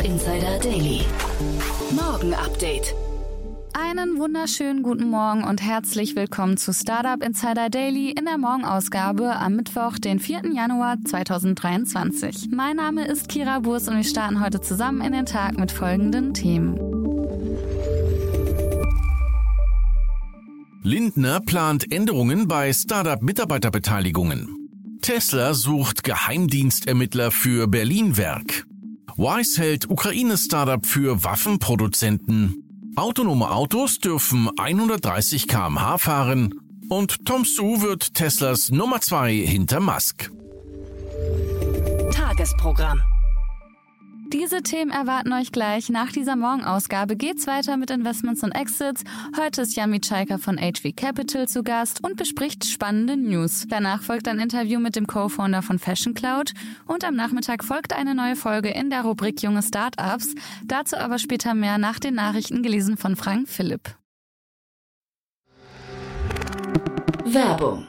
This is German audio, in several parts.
Startup Insider Daily. Morgen Update. Einen wunderschönen guten Morgen und herzlich willkommen zu Startup Insider Daily in der Morgenausgabe am Mittwoch, den 4. Januar 2023. Mein Name ist Kira Burs und wir starten heute zusammen in den Tag mit folgenden Themen. Lindner plant Änderungen bei Startup-Mitarbeiterbeteiligungen. Tesla sucht Geheimdienstermittler für Berlin-Werk. Wise hält Ukraine-Startup für Waffenproduzenten. Autonome Autos dürfen 130 km/h fahren und Tom Su wird Teslas Nummer 2 hinter Musk. Tagesprogramm. Diese Themen erwarten euch gleich. Nach dieser Morgenausgabe geht's weiter mit Investments und Exits. Heute ist Jan Mitschaiker von HV Capital zu Gast und bespricht spannende News. Danach folgt ein Interview mit dem Co-Founder von Fashion Cloud und am Nachmittag folgt eine neue Folge in der Rubrik Junge Startups. Dazu aber später mehr nach den Nachrichten gelesen von Frank Philipp. Werbung.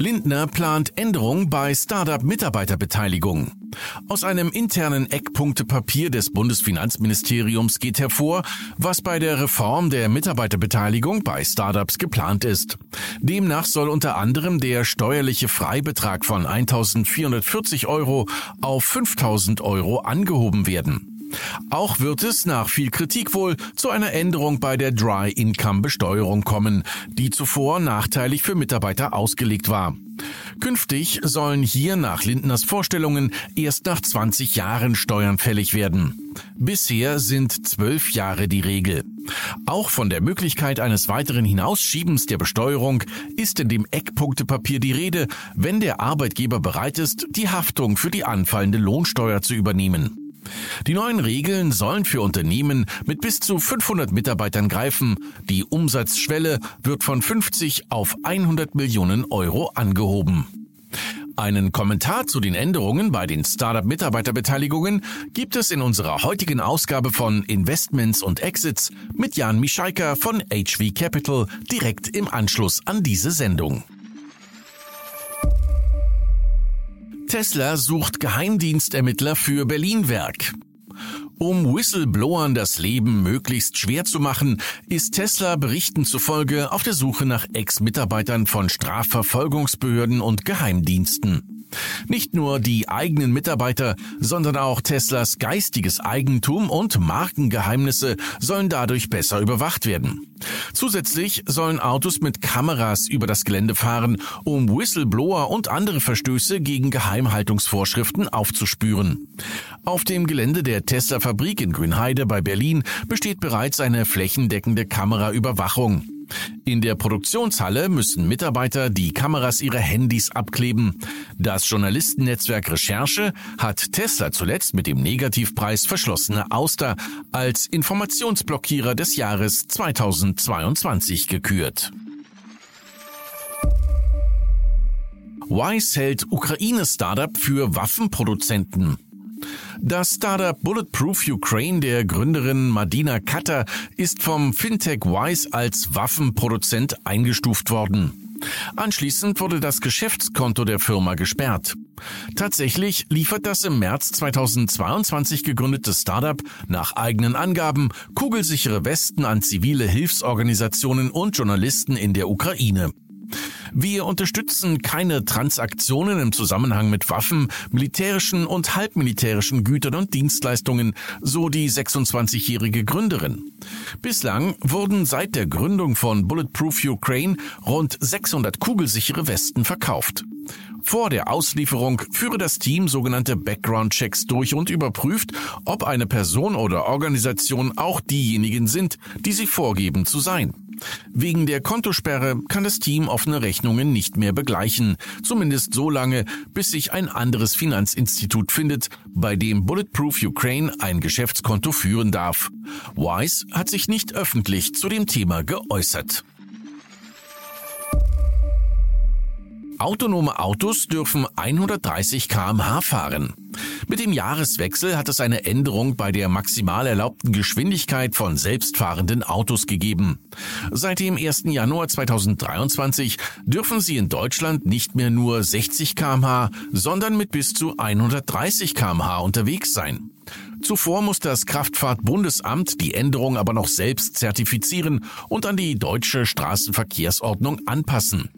Lindner plant Änderung bei Startup-Mitarbeiterbeteiligung. Aus einem internen Eckpunktepapier des Bundesfinanzministeriums geht hervor, was bei der Reform der Mitarbeiterbeteiligung bei Startups geplant ist. Demnach soll unter anderem der steuerliche Freibetrag von 1.440 Euro auf 5.000 Euro angehoben werden. Auch wird es nach viel Kritik wohl zu einer Änderung bei der Dry Income Besteuerung kommen, die zuvor nachteilig für Mitarbeiter ausgelegt war. Künftig sollen hier nach Lindners Vorstellungen erst nach 20 Jahren Steuern fällig werden. Bisher sind zwölf Jahre die Regel. Auch von der Möglichkeit eines weiteren Hinausschiebens der Besteuerung ist in dem Eckpunktepapier die Rede, wenn der Arbeitgeber bereit ist, die Haftung für die anfallende Lohnsteuer zu übernehmen. Die neuen Regeln sollen für Unternehmen mit bis zu 500 Mitarbeitern greifen. Die Umsatzschwelle wird von 50 auf 100 Millionen Euro angehoben. Einen Kommentar zu den Änderungen bei den Startup-Mitarbeiterbeteiligungen gibt es in unserer heutigen Ausgabe von Investments und Exits mit Jan Mischaiker von HV Capital direkt im Anschluss an diese Sendung. Tesla sucht Geheimdienstermittler für Berlin-Werk. Um Whistleblowern das Leben möglichst schwer zu machen, ist Tesla Berichten zufolge auf der Suche nach Ex-Mitarbeitern von Strafverfolgungsbehörden und Geheimdiensten. Nicht nur die eigenen Mitarbeiter, sondern auch Teslas geistiges Eigentum und Markengeheimnisse sollen dadurch besser überwacht werden. Zusätzlich sollen Autos mit Kameras über das Gelände fahren, um Whistleblower und andere Verstöße gegen Geheimhaltungsvorschriften aufzuspüren. Auf dem Gelände der Tesla-Fabrik in Grünheide bei Berlin besteht bereits eine flächendeckende Kameraüberwachung. In der Produktionshalle müssen Mitarbeiter die Kameras ihrer Handys abkleben. Das Journalistennetzwerk Recherche hat Tesla zuletzt mit dem Negativpreis Verschlossene Auster als Informationsblockierer des Jahres 2022 gekürt. Wise hält Ukraine-Startup für Waffenproduzenten. Das Startup Bulletproof Ukraine der Gründerin Madina Katter ist vom Fintech Wise als Waffenproduzent eingestuft worden. Anschließend wurde das Geschäftskonto der Firma gesperrt. Tatsächlich liefert das im März 2022 gegründete Startup nach eigenen Angaben kugelsichere Westen an zivile Hilfsorganisationen und Journalisten in der Ukraine. Wir unterstützen keine Transaktionen im Zusammenhang mit Waffen, militärischen und halbmilitärischen Gütern und Dienstleistungen, so die 26-jährige Gründerin. Bislang wurden seit der Gründung von Bulletproof Ukraine rund 600 kugelsichere Westen verkauft. Vor der Auslieferung führe das Team sogenannte Background-Checks durch und überprüft, ob eine Person oder Organisation auch diejenigen sind, die sie vorgeben zu sein. Wegen der Kontosperre kann das Team offene Rechnungen nicht mehr begleichen, zumindest so lange, bis sich ein anderes Finanzinstitut findet, bei dem Bulletproof Ukraine ein Geschäftskonto führen darf. Wise hat sich nicht öffentlich zu dem Thema geäußert. Autonome Autos dürfen 130 kmh fahren. Mit dem Jahreswechsel hat es eine Änderung bei der maximal erlaubten Geschwindigkeit von selbstfahrenden Autos gegeben. Seit dem 1. Januar 2023 dürfen sie in Deutschland nicht mehr nur 60 kmh, sondern mit bis zu 130 kmh unterwegs sein. Zuvor muss das Kraftfahrtbundesamt die Änderung aber noch selbst zertifizieren und an die deutsche Straßenverkehrsordnung anpassen.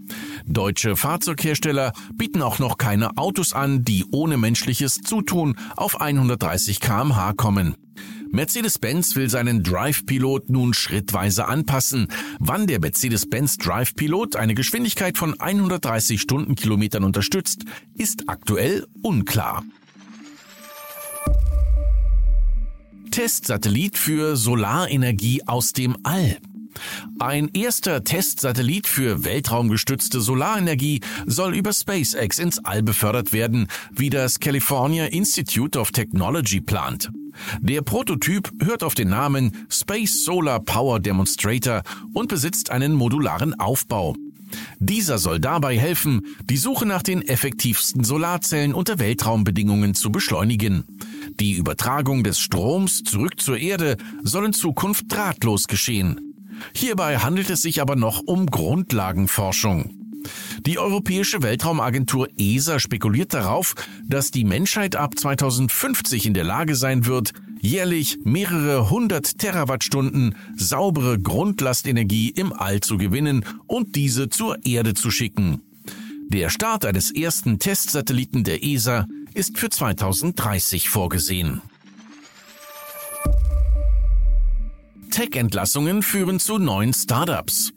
Deutsche Fahrzeughersteller bieten auch noch keine Autos an, die ohne menschliches Zutun auf 130 kmh kommen. Mercedes-Benz will seinen Drive-Pilot nun schrittweise anpassen. Wann der Mercedes-Benz Drive-Pilot eine Geschwindigkeit von 130 Stundenkilometern unterstützt, ist aktuell unklar. Testsatellit für Solarenergie aus dem All. Ein erster Testsatellit für weltraumgestützte Solarenergie soll über SpaceX ins All befördert werden, wie das California Institute of Technology plant. Der Prototyp hört auf den Namen Space Solar Power Demonstrator und besitzt einen modularen Aufbau. Dieser soll dabei helfen, die Suche nach den effektivsten Solarzellen unter Weltraumbedingungen zu beschleunigen. Die Übertragung des Stroms zurück zur Erde soll in Zukunft drahtlos geschehen. Hierbei handelt es sich aber noch um Grundlagenforschung. Die Europäische Weltraumagentur ESA spekuliert darauf, dass die Menschheit ab 2050 in der Lage sein wird, jährlich mehrere hundert Terawattstunden saubere Grundlastenergie im All zu gewinnen und diese zur Erde zu schicken. Der Start eines ersten Testsatelliten der ESA ist für 2030 vorgesehen. Tech-Entlassungen führen zu neuen Startups.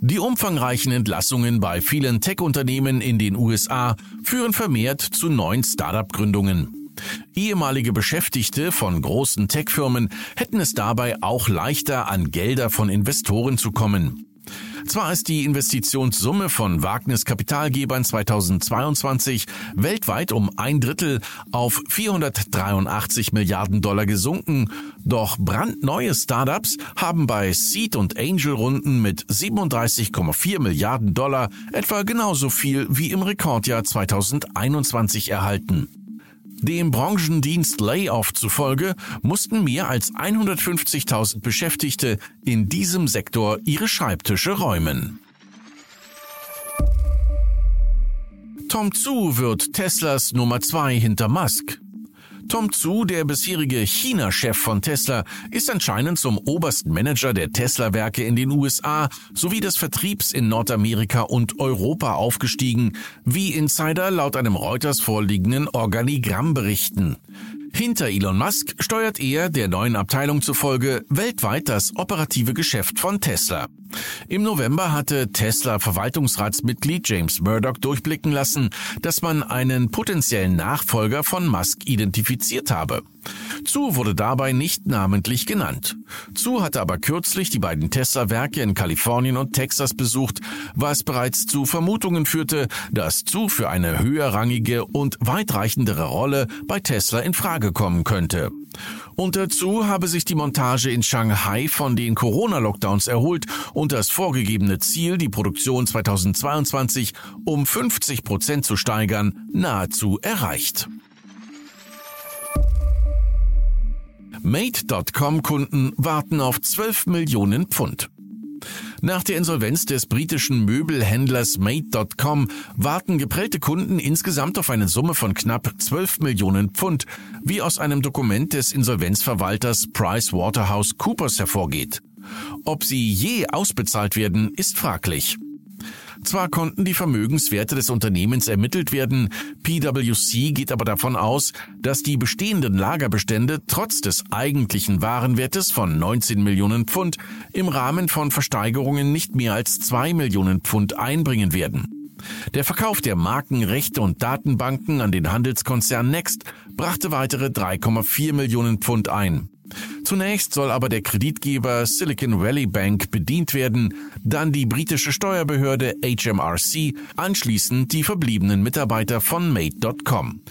Die umfangreichen Entlassungen bei vielen Tech-Unternehmen in den USA führen vermehrt zu neuen Startup-Gründungen. Ehemalige Beschäftigte von großen Tech-Firmen hätten es dabei auch leichter, an Gelder von Investoren zu kommen. Zwar ist die Investitionssumme von Wagnis Kapitalgebern 2022 weltweit um ein Drittel auf 483 Milliarden Dollar gesunken, doch brandneue Startups haben bei Seed- und Angel-Runden mit 37,4 Milliarden Dollar etwa genauso viel wie im Rekordjahr 2021 erhalten. Dem Branchendienst Layoff zufolge mussten mehr als 150.000 Beschäftigte in diesem Sektor ihre Schreibtische räumen. Tom Tzu wird Teslas Nummer 2 hinter Musk. Tom Zhu, der bisherige China-Chef von Tesla, ist anscheinend zum obersten Manager der Tesla-Werke in den USA sowie des Vertriebs in Nordamerika und Europa aufgestiegen, wie Insider laut einem Reuters vorliegenden Organigramm berichten. Hinter Elon Musk steuert er, der neuen Abteilung zufolge, weltweit das operative Geschäft von Tesla. Im November hatte Tesla Verwaltungsratsmitglied James Murdoch durchblicken lassen, dass man einen potenziellen Nachfolger von Musk identifiziert habe. Zu wurde dabei nicht namentlich genannt. Zu hatte aber kürzlich die beiden Tesla-Werke in Kalifornien und Texas besucht, was bereits zu Vermutungen führte, dass Zu für eine höherrangige und weitreichendere Rolle bei Tesla in Frage kommen könnte. Und dazu habe sich die Montage in Shanghai von den Corona-Lockdowns erholt und das vorgegebene Ziel, die Produktion 2022 um 50 Prozent zu steigern, nahezu erreicht. Mate.com-Kunden warten auf 12 Millionen Pfund. Nach der Insolvenz des britischen Möbelhändlers Made.com warten geprellte Kunden insgesamt auf eine Summe von knapp 12 Millionen Pfund, wie aus einem Dokument des Insolvenzverwalters PricewaterhouseCoopers hervorgeht. Ob sie je ausbezahlt werden, ist fraglich. Zwar konnten die Vermögenswerte des Unternehmens ermittelt werden, PwC geht aber davon aus, dass die bestehenden Lagerbestände trotz des eigentlichen Warenwertes von 19 Millionen Pfund im Rahmen von Versteigerungen nicht mehr als 2 Millionen Pfund einbringen werden. Der Verkauf der Markenrechte und Datenbanken an den Handelskonzern Next brachte weitere 3,4 Millionen Pfund ein. Zunächst soll aber der Kreditgeber Silicon Valley Bank bedient werden, dann die britische Steuerbehörde HMRC, anschließend die verbliebenen Mitarbeiter von Made.com.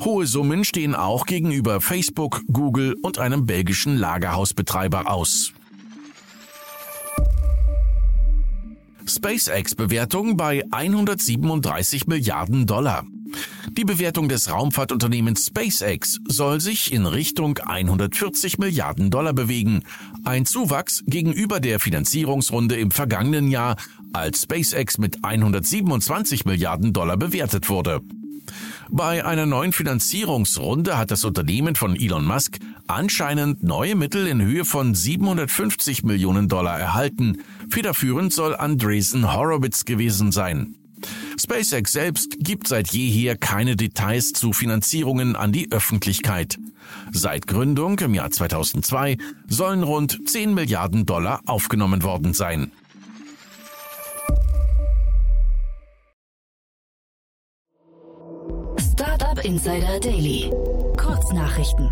Hohe Summen stehen auch gegenüber Facebook, Google und einem belgischen Lagerhausbetreiber aus. SpaceX-Bewertung bei 137 Milliarden Dollar. Die Bewertung des Raumfahrtunternehmens SpaceX soll sich in Richtung 140 Milliarden Dollar bewegen, ein Zuwachs gegenüber der Finanzierungsrunde im vergangenen Jahr, als SpaceX mit 127 Milliarden Dollar bewertet wurde. Bei einer neuen Finanzierungsrunde hat das Unternehmen von Elon Musk anscheinend neue Mittel in Höhe von 750 Millionen Dollar erhalten. Federführend soll Andreessen Horowitz gewesen sein. SpaceX selbst gibt seit jeher keine Details zu Finanzierungen an die Öffentlichkeit. Seit Gründung im Jahr 2002 sollen rund 10 Milliarden Dollar aufgenommen worden sein. Startup Insider Daily. Kurznachrichten.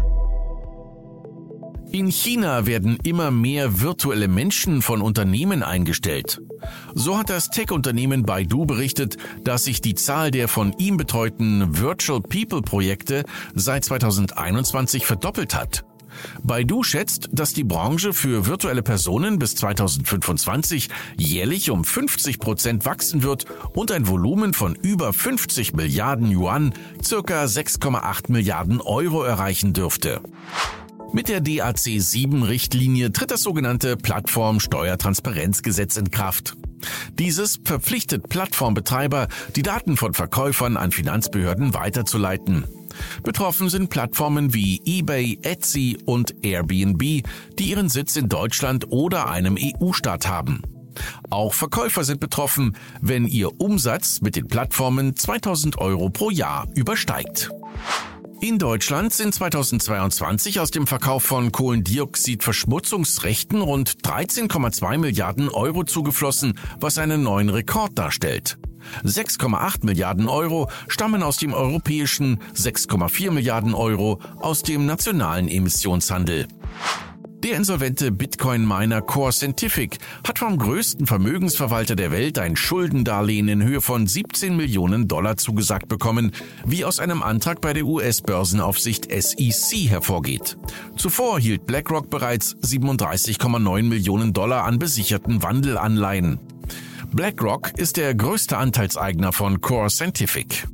In China werden immer mehr virtuelle Menschen von Unternehmen eingestellt. So hat das Tech-Unternehmen Baidu berichtet, dass sich die Zahl der von ihm betreuten Virtual People Projekte seit 2021 verdoppelt hat. Baidu schätzt, dass die Branche für virtuelle Personen bis 2025 jährlich um 50 Prozent wachsen wird und ein Volumen von über 50 Milliarden Yuan, circa 6,8 Milliarden Euro erreichen dürfte. Mit der DAC 7-Richtlinie tritt das sogenannte Plattformsteuertransparenzgesetz in Kraft. Dieses verpflichtet Plattformbetreiber, die Daten von Verkäufern an Finanzbehörden weiterzuleiten. Betroffen sind Plattformen wie eBay, Etsy und Airbnb, die ihren Sitz in Deutschland oder einem EU-Staat haben. Auch Verkäufer sind betroffen, wenn ihr Umsatz mit den Plattformen 2000 Euro pro Jahr übersteigt. In Deutschland sind 2022 aus dem Verkauf von Kohlendioxidverschmutzungsrechten rund 13,2 Milliarden Euro zugeflossen, was einen neuen Rekord darstellt. 6,8 Milliarden Euro stammen aus dem europäischen, 6,4 Milliarden Euro aus dem nationalen Emissionshandel. Der insolvente Bitcoin-Miner Core Scientific hat vom größten Vermögensverwalter der Welt ein Schuldendarlehen in Höhe von 17 Millionen Dollar zugesagt bekommen, wie aus einem Antrag bei der US-Börsenaufsicht SEC hervorgeht. Zuvor hielt BlackRock bereits 37,9 Millionen Dollar an besicherten Wandelanleihen. BlackRock ist der größte Anteilseigner von Core Scientific.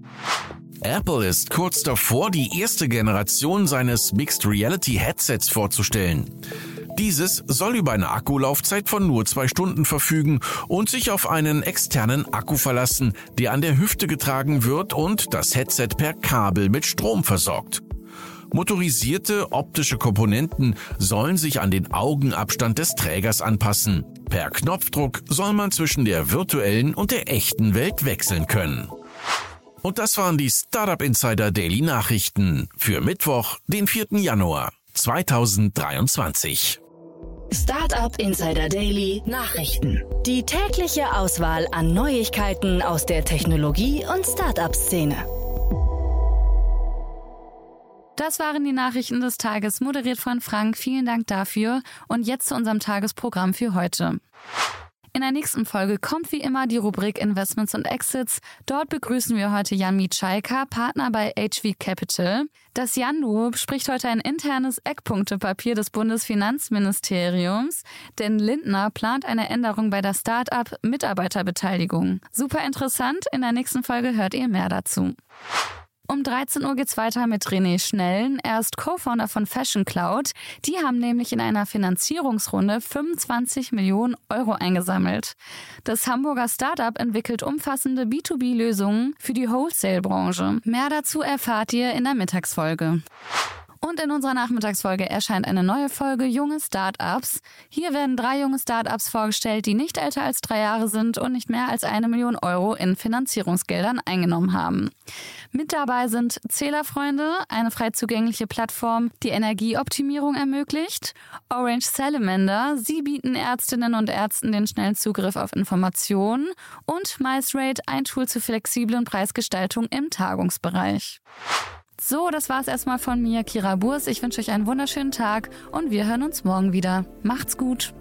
Apple ist kurz davor, die erste Generation seines Mixed Reality Headsets vorzustellen. Dieses soll über eine Akkulaufzeit von nur zwei Stunden verfügen und sich auf einen externen Akku verlassen, der an der Hüfte getragen wird und das Headset per Kabel mit Strom versorgt. Motorisierte optische Komponenten sollen sich an den Augenabstand des Trägers anpassen. Per Knopfdruck soll man zwischen der virtuellen und der echten Welt wechseln können. Und das waren die Startup Insider Daily Nachrichten für Mittwoch, den 4. Januar 2023. Startup Insider Daily Nachrichten. Die tägliche Auswahl an Neuigkeiten aus der Technologie- und Startup-Szene. Das waren die Nachrichten des Tages, moderiert von Frank. Vielen Dank dafür. Und jetzt zu unserem Tagesprogramm für heute. In der nächsten Folge kommt wie immer die Rubrik Investments und Exits. Dort begrüßen wir heute Jan Mitschaika, Partner bei HV Capital. Das Jan-Duo bespricht heute ein internes Eckpunktepapier des Bundesfinanzministeriums, denn Lindner plant eine Änderung bei der Start-up Mitarbeiterbeteiligung. Super interessant, in der nächsten Folge hört ihr mehr dazu. Um 13 Uhr geht's weiter mit René Schnellen. Er ist Co-Founder von Fashion Cloud. Die haben nämlich in einer Finanzierungsrunde 25 Millionen Euro eingesammelt. Das Hamburger Startup entwickelt umfassende B2B-Lösungen für die Wholesale-Branche. Mehr dazu erfahrt ihr in der Mittagsfolge. Und in unserer Nachmittagsfolge erscheint eine neue Folge Junge Startups. Hier werden drei junge Startups vorgestellt, die nicht älter als drei Jahre sind und nicht mehr als eine Million Euro in Finanzierungsgeldern eingenommen haben. Mit dabei sind Zählerfreunde, eine frei zugängliche Plattform, die Energieoptimierung ermöglicht, Orange Salamander, sie bieten Ärztinnen und Ärzten den schnellen Zugriff auf Informationen und MiceRate, ein Tool zur flexiblen Preisgestaltung im Tagungsbereich. So, das war's erstmal von mir, Kira Burs. Ich wünsche euch einen wunderschönen Tag und wir hören uns morgen wieder. Macht's gut.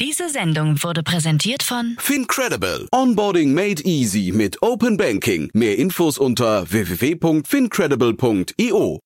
Diese Sendung wurde präsentiert von Fincredible. Onboarding made easy mit Open Banking. Mehr Infos unter www.fincredible.io.